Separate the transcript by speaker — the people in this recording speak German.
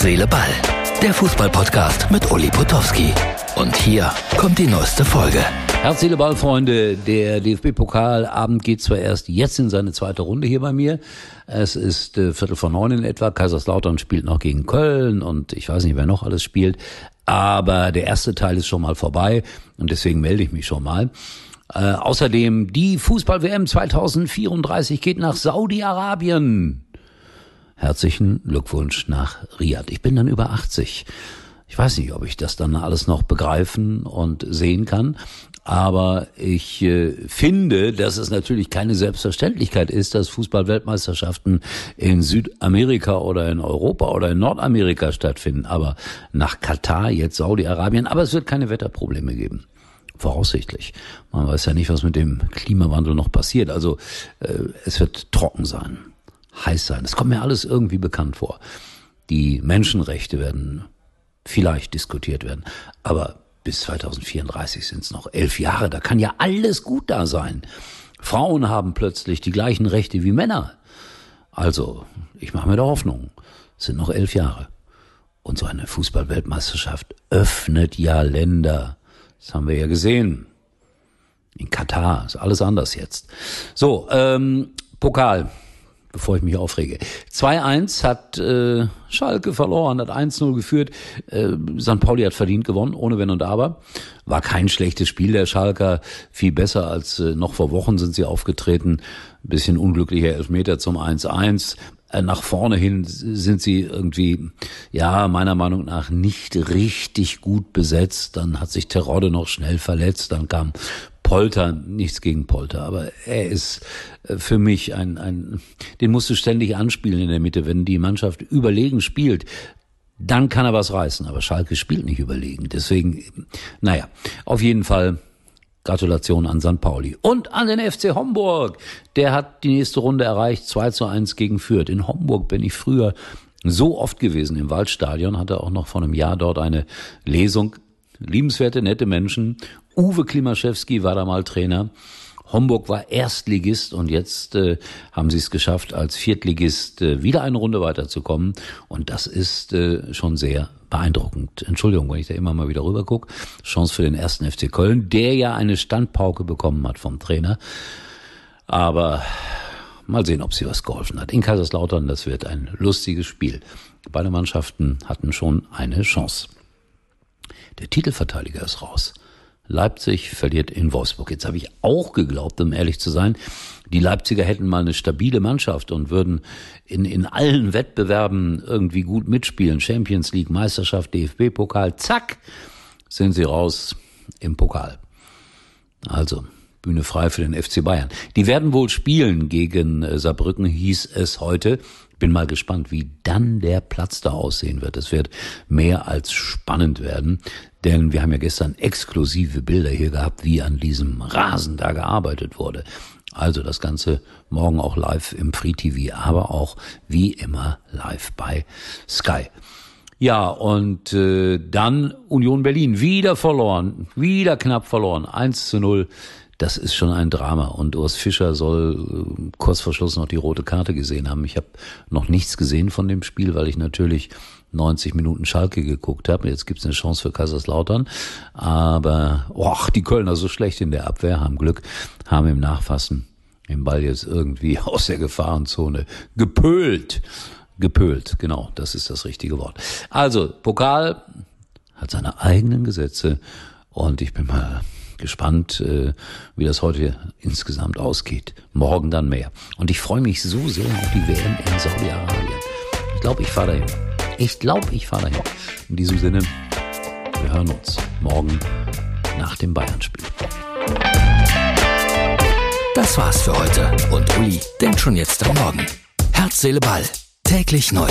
Speaker 1: Herz, Seele, Ball. Der Fußballpodcast mit Uli Potowski. Und hier kommt die neueste Folge.
Speaker 2: Herz, Seele, Ball, Freunde. Der DFB-Pokalabend geht zwar erst jetzt in seine zweite Runde hier bei mir. Es ist äh, Viertel vor neun in etwa. Kaiserslautern spielt noch gegen Köln und ich weiß nicht, wer noch alles spielt. Aber der erste Teil ist schon mal vorbei und deswegen melde ich mich schon mal. Äh, außerdem die Fußball-WM 2034 geht nach Saudi-Arabien. Herzlichen Glückwunsch nach Riyadh. Ich bin dann über 80. Ich weiß nicht, ob ich das dann alles noch begreifen und sehen kann. Aber ich äh, finde, dass es natürlich keine Selbstverständlichkeit ist, dass Fußballweltmeisterschaften in Südamerika oder in Europa oder in Nordamerika stattfinden. Aber nach Katar, jetzt Saudi-Arabien. Aber es wird keine Wetterprobleme geben voraussichtlich. Man weiß ja nicht, was mit dem Klimawandel noch passiert. Also äh, es wird trocken sein heiß sein. Das kommt mir alles irgendwie bekannt vor. Die Menschenrechte werden vielleicht diskutiert werden, aber bis 2034 sind es noch elf Jahre. Da kann ja alles gut da sein. Frauen haben plötzlich die gleichen Rechte wie Männer. Also, ich mache mir da Hoffnung. Es sind noch elf Jahre. Und so eine Fußballweltmeisterschaft öffnet ja Länder. Das haben wir ja gesehen. In Katar ist alles anders jetzt. So, ähm, Pokal bevor ich mich aufrege. 2-1 hat äh, Schalke verloren, hat 1-0 geführt. Äh, St. Pauli hat verdient gewonnen, ohne Wenn und Aber. War kein schlechtes Spiel der Schalker, viel besser als äh, noch vor Wochen sind sie aufgetreten. Ein bisschen unglücklicher Elfmeter zum 1-1 äh, nach vorne hin sind sie irgendwie, ja, meiner Meinung nach nicht richtig gut besetzt. Dann hat sich Terodde noch schnell verletzt. Dann kam Polter, nichts gegen Polter, aber er ist äh, für mich ein, ein, den musst du ständig anspielen in der Mitte. Wenn die Mannschaft überlegen spielt, dann kann er was reißen. Aber Schalke spielt nicht überlegen. Deswegen, naja, auf jeden Fall Gratulation an St. Pauli. Und an den FC Homburg. Der hat die nächste Runde erreicht, 2 zu 1 gegen Fürth. In Homburg bin ich früher so oft gewesen im Waldstadion, hatte auch noch vor einem Jahr dort eine Lesung. Liebenswerte, nette Menschen. Uwe Klimaschewski war da mal Trainer. Homburg war Erstligist und jetzt äh, haben sie es geschafft, als Viertligist äh, wieder eine Runde weiterzukommen. Und das ist äh, schon sehr beeindruckend. Entschuldigung, wenn ich da immer mal wieder rüber gucke. Chance für den ersten FC Köln, der ja eine Standpauke bekommen hat vom Trainer. Aber mal sehen, ob sie was geholfen hat. In Kaiserslautern, das wird ein lustiges Spiel. Beide Mannschaften hatten schon eine Chance. Der Titelverteidiger ist raus. Leipzig verliert in Wolfsburg. Jetzt habe ich auch geglaubt, um ehrlich zu sein, die Leipziger hätten mal eine stabile Mannschaft und würden in, in allen Wettbewerben irgendwie gut mitspielen. Champions League, Meisterschaft, DFB-Pokal, zack, sind sie raus im Pokal. Also, Bühne frei für den FC Bayern. Die werden wohl spielen gegen äh, Saarbrücken, hieß es heute. Bin mal gespannt, wie dann der Platz da aussehen wird. Es wird mehr als spannend werden, denn wir haben ja gestern exklusive Bilder hier gehabt, wie an diesem Rasen da gearbeitet wurde. Also das Ganze morgen auch live im Free TV, aber auch wie immer live bei Sky. Ja, und äh, dann Union Berlin wieder verloren, wieder knapp verloren, 1 zu 0 das ist schon ein Drama. Und Urs Fischer soll äh, kurz vor Schluss noch die rote Karte gesehen haben. Ich habe noch nichts gesehen von dem Spiel, weil ich natürlich 90 Minuten Schalke geguckt habe. Jetzt gibt's eine Chance für Kaiserslautern. Aber och, die Kölner so schlecht in der Abwehr, haben Glück, haben im Nachfassen den Ball jetzt irgendwie aus der Gefahrenzone gepölt. Gepölt, genau, das ist das richtige Wort. Also, Pokal hat seine eigenen Gesetze und ich bin mal gespannt, äh, wie das heute insgesamt ausgeht. Morgen dann mehr. Und ich freue mich so sehr auf die WM in Saudi-Arabien. Ich glaube, ich fahre dahin. Ich glaube, ich fahre dahin. In diesem Sinne, wir hören uns morgen nach dem Bayern-Spiel.
Speaker 1: Das war's für heute. Und Uli denkt schon jetzt am Morgen. Herz, Seele, Ball. Täglich neu.